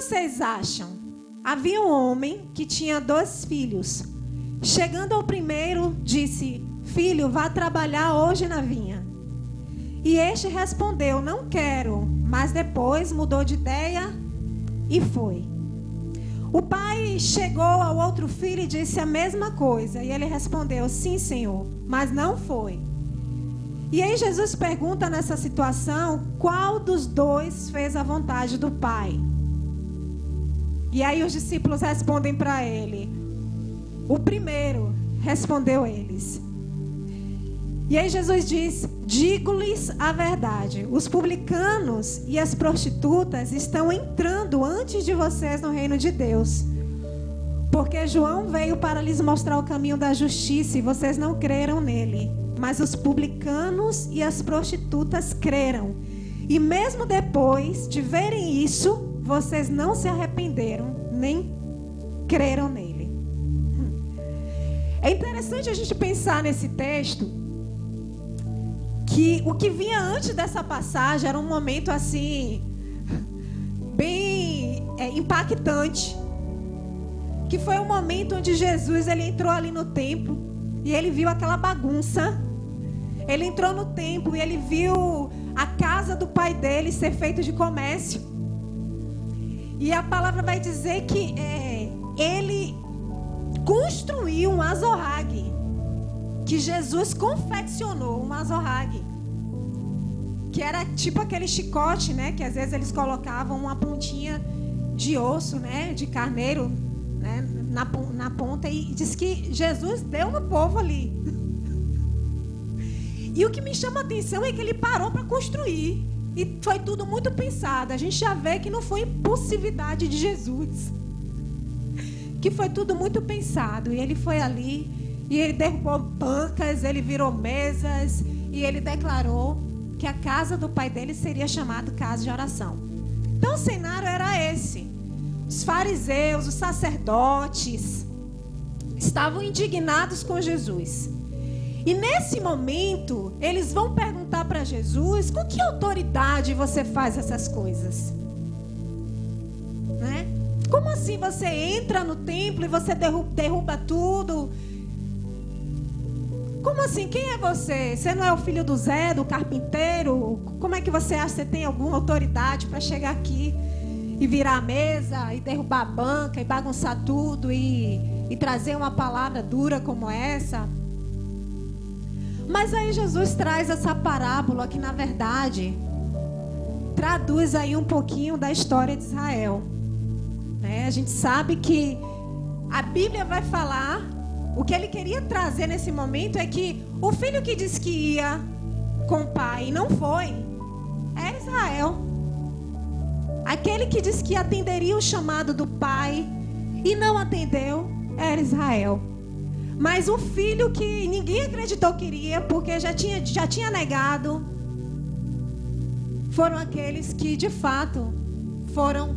vocês acham? Havia um homem que tinha dois filhos. Chegando ao primeiro, disse: Filho, vá trabalhar hoje na vinha. E este respondeu: Não quero. Mas depois mudou de ideia e foi. O pai chegou ao outro filho e disse a mesma coisa. E ele respondeu: Sim, senhor, mas não foi. E aí Jesus pergunta nessa situação: qual dos dois fez a vontade do pai? E aí os discípulos respondem para ele: o primeiro, respondeu eles. E aí Jesus diz: Digo-lhes a verdade: os publicanos e as prostitutas estão entrando antes de vocês no reino de Deus. Porque João veio para lhes mostrar o caminho da justiça e vocês não creram nele. Mas os publicanos e as prostitutas creram. E mesmo depois de verem isso, vocês não se arrependeram nem creram nele. É interessante a gente pensar nesse texto que o que vinha antes dessa passagem era um momento assim bem é, impactante, que foi um momento onde Jesus ele entrou ali no templo e ele viu aquela bagunça. Ele entrou no templo e ele viu a casa do pai dele ser feita de comércio. E a palavra vai dizer que é, ele construiu um azorrague que Jesus confeccionou um azorrague. Que era tipo aquele chicote, né? Que às vezes eles colocavam uma pontinha de osso, né? De carneiro, né? Na, na ponta. E diz que Jesus deu no povo ali. E o que me chama a atenção é que ele parou para construir. E foi tudo muito pensado. A gente já vê que não foi impulsividade de Jesus. Que foi tudo muito pensado. E ele foi ali e ele derrubou bancas, ele virou mesas e ele declarou que a casa do pai dele seria chamada casa de oração. Então o cenário era esse. Os fariseus, os sacerdotes estavam indignados com Jesus. E nesse momento, eles vão perguntar para Jesus: com que autoridade você faz essas coisas? Né? Como assim você entra no templo e você derruba, derruba tudo? Como assim? Quem é você? Você não é o filho do Zé, do carpinteiro? Como é que você acha que você tem alguma autoridade para chegar aqui e virar a mesa e derrubar a banca e bagunçar tudo e, e trazer uma palavra dura como essa? Mas aí Jesus traz essa parábola que na verdade traduz aí um pouquinho da história de Israel. Né? A gente sabe que a Bíblia vai falar o que ele queria trazer nesse momento é que o filho que disse que ia com o pai e não foi, é Israel. Aquele que disse que atenderia o chamado do pai e não atendeu, era Israel. Mas o filho que ninguém acreditou que iria, porque já tinha, já tinha negado, foram aqueles que de fato foram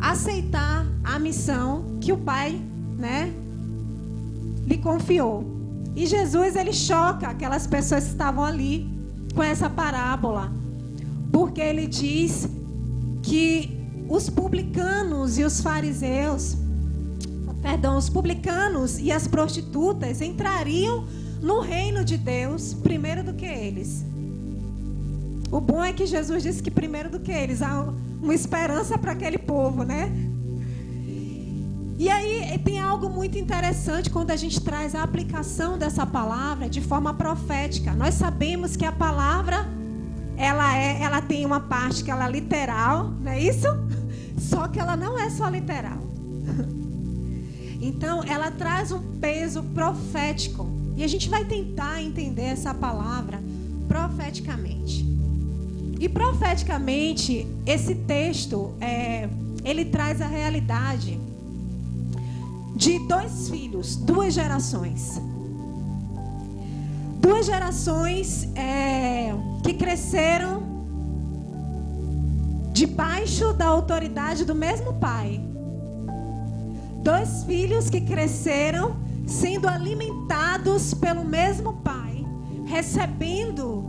aceitar a missão que o pai, né, lhe confiou. E Jesus ele choca aquelas pessoas que estavam ali com essa parábola, porque ele diz que os publicanos e os fariseus, perdão, os publicanos e as prostitutas entrariam no reino de Deus primeiro do que eles. O bom é que Jesus disse que primeiro do que eles há uma esperança para aquele povo, né? E aí tem algo muito interessante quando a gente traz a aplicação dessa palavra de forma profética. Nós sabemos que a palavra ela é, ela tem uma parte que ela é literal, não é isso? Só que ela não é só literal. Então, ela traz um peso profético. E a gente vai tentar entender essa palavra profeticamente. E profeticamente, esse texto, é, ele traz a realidade de dois filhos, duas gerações. Duas gerações é, que cresceram debaixo da autoridade do mesmo pai. Dois filhos que cresceram sendo alimentados pelo mesmo pai, recebendo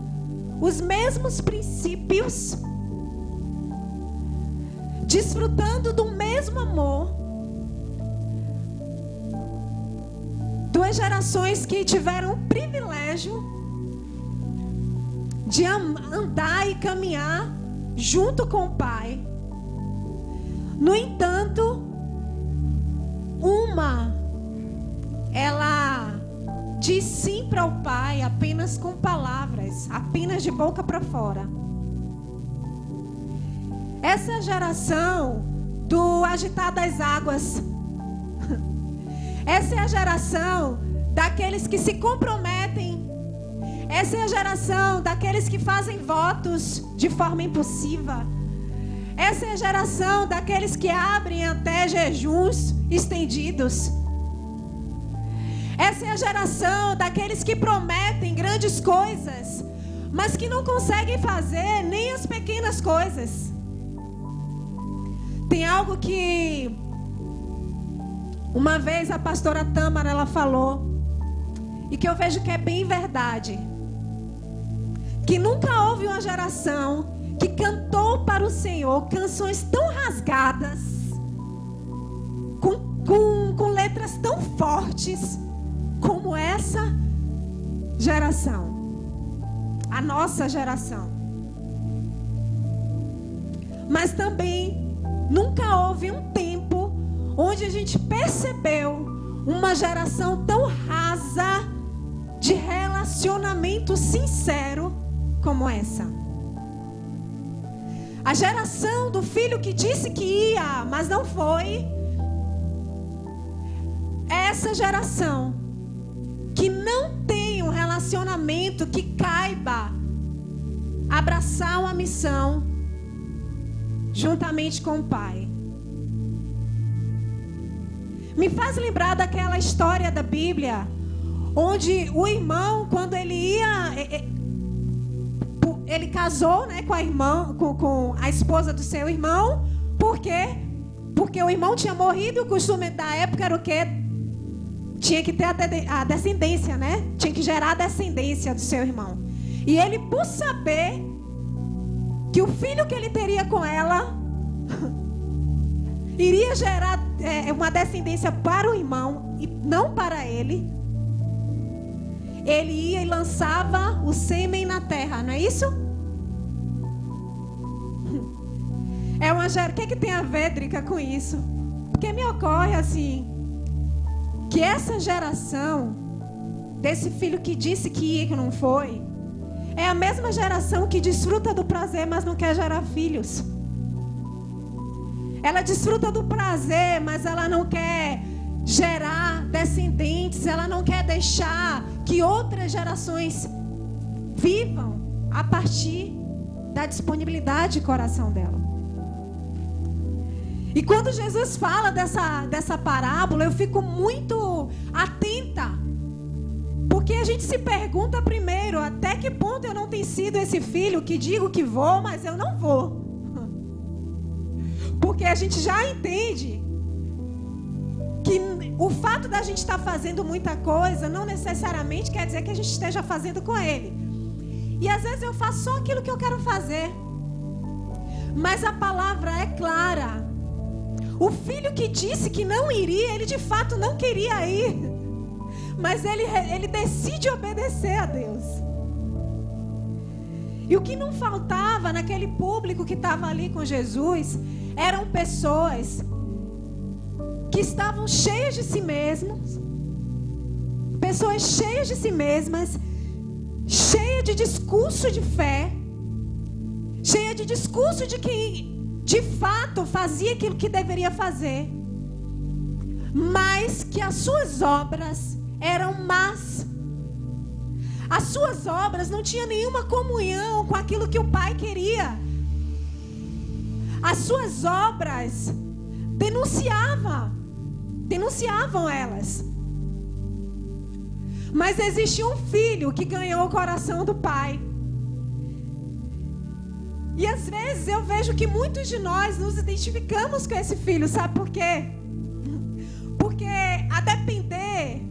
os mesmos princípios desfrutando do mesmo amor. Duas gerações que tiveram o privilégio de andar e caminhar junto com o Pai. No entanto, uma ela diz sim para o Pai apenas com palavras, apenas de boca para fora. Essa geração do agitar das águas. Essa é a geração daqueles que se comprometem. Essa é a geração daqueles que fazem votos de forma impulsiva. Essa é a geração daqueles que abrem até jejuns estendidos. Essa é a geração daqueles que prometem grandes coisas, mas que não conseguem fazer nem as pequenas coisas. Tem algo que uma vez a pastora Tâmara ela falou e que eu vejo que é bem verdade. Que nunca houve uma geração que cantou para o Senhor canções tão rasgadas, fortes, como essa geração, a nossa geração. Mas também Nunca houve um tempo onde a gente percebeu uma geração tão rasa de relacionamento sincero como essa. A geração do filho que disse que ia, mas não foi. Essa geração que não tem um relacionamento que caiba abraçar uma missão juntamente com o Pai. Me faz lembrar daquela história da Bíblia, onde o irmão, quando ele ia, é, é, ele casou, né, com a irmã, com, com a esposa do seu irmão, por quê? Porque o irmão tinha morrido e o costume da época era o quê? Tinha que ter a descendência, né? Tinha que gerar a descendência do seu irmão. E ele, por saber que o filho que ele teria com ela iria gerar é, uma descendência para o irmão e não para ele. Ele ia e lançava o sêmen na terra, não é isso? É uma. O que, é que tem a ver, Drica, com isso? Porque me ocorre assim que essa geração desse filho que disse que ia que não foi, é a mesma geração que desfruta do prazer, mas não quer gerar filhos. Ela desfruta do prazer, mas ela não quer gerar descendentes, ela não quer deixar que outras gerações vivam a partir da disponibilidade de coração dela. E quando Jesus fala dessa, dessa parábola, eu fico muito atenta porque a gente se pergunta primeiro, até que ponto eu não tenho sido esse filho que digo que vou, mas eu não vou. Porque a gente já entende que o fato da gente estar fazendo muita coisa não necessariamente quer dizer que a gente esteja fazendo com ele. E às vezes eu faço só aquilo que eu quero fazer. Mas a palavra é clara. O filho que disse que não iria, ele de fato não queria ir mas ele, ele decide obedecer a Deus. E o que não faltava naquele público que estava ali com Jesus eram pessoas que estavam cheias de si mesmos, pessoas cheias de si mesmas, cheias de discurso de fé, cheias de discurso de que de fato fazia aquilo que deveria fazer, mas que as suas obras eram más. As suas obras não tinham nenhuma comunhão com aquilo que o Pai queria. As suas obras denunciavam, denunciavam elas. Mas existe um filho que ganhou o coração do Pai. E às vezes eu vejo que muitos de nós nos identificamos com esse filho, sabe por quê? Porque a depender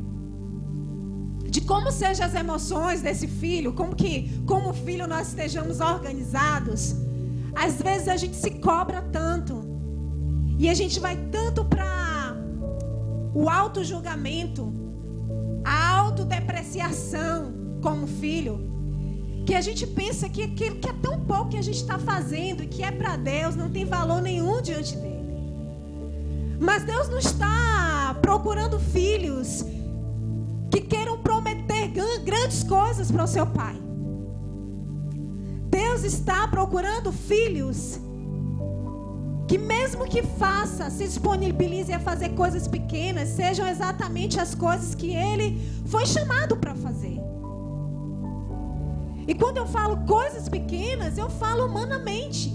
de como sejam as emoções desse filho, como que, como filho nós estejamos organizados. Às vezes a gente se cobra tanto. E a gente vai tanto para o auto-julgamento, a autodepreciação como filho, que a gente pensa que aquilo que é tão pouco que a gente está fazendo e que é para Deus não tem valor nenhum diante dele. Mas Deus não está procurando filhos que queiram prometer grandes coisas para o seu pai. Deus está procurando filhos que mesmo que faça, se disponibilize a fazer coisas pequenas, sejam exatamente as coisas que ele foi chamado para fazer. E quando eu falo coisas pequenas, eu falo humanamente.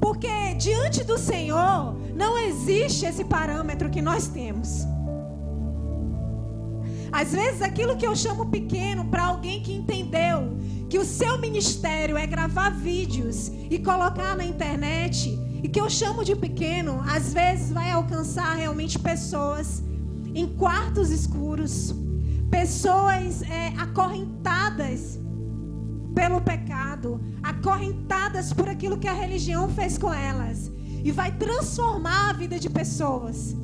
Porque diante do Senhor não existe esse parâmetro que nós temos. Às vezes aquilo que eu chamo pequeno para alguém que entendeu que o seu ministério é gravar vídeos e colocar na internet, e que eu chamo de pequeno, às vezes vai alcançar realmente pessoas em quartos escuros, pessoas é, acorrentadas pelo pecado, acorrentadas por aquilo que a religião fez com elas, e vai transformar a vida de pessoas.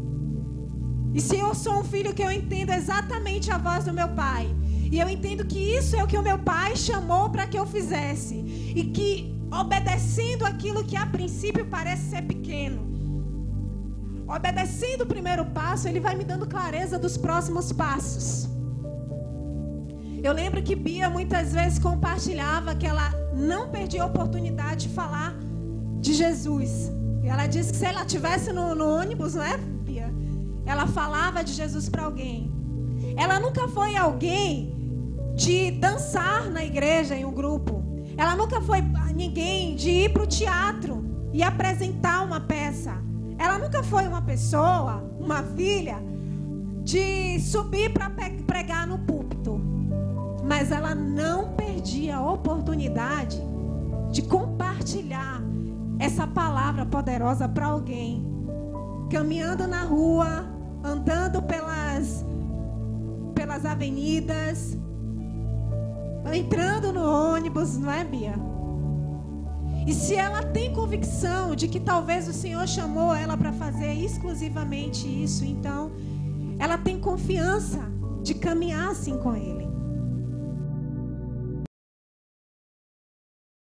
E se eu sou um filho que eu entendo exatamente a voz do meu pai, e eu entendo que isso é o que o meu pai chamou para que eu fizesse, e que obedecendo aquilo que a princípio parece ser pequeno, obedecendo o primeiro passo, ele vai me dando clareza dos próximos passos. Eu lembro que Bia muitas vezes compartilhava que ela não perdia a oportunidade de falar de Jesus. Ela disse que se ela estivesse no, no ônibus, não é, Bia? Ela falava de Jesus para alguém. Ela nunca foi alguém de dançar na igreja em um grupo. Ela nunca foi ninguém de ir para o teatro e apresentar uma peça. Ela nunca foi uma pessoa, uma filha, de subir para pregar no. Mas ela não perdia a oportunidade de compartilhar essa palavra poderosa para alguém. Caminhando na rua, andando pelas, pelas avenidas, entrando no ônibus, não é, Bia? E se ela tem convicção de que talvez o Senhor chamou ela para fazer exclusivamente isso, então ela tem confiança de caminhar assim com Ele.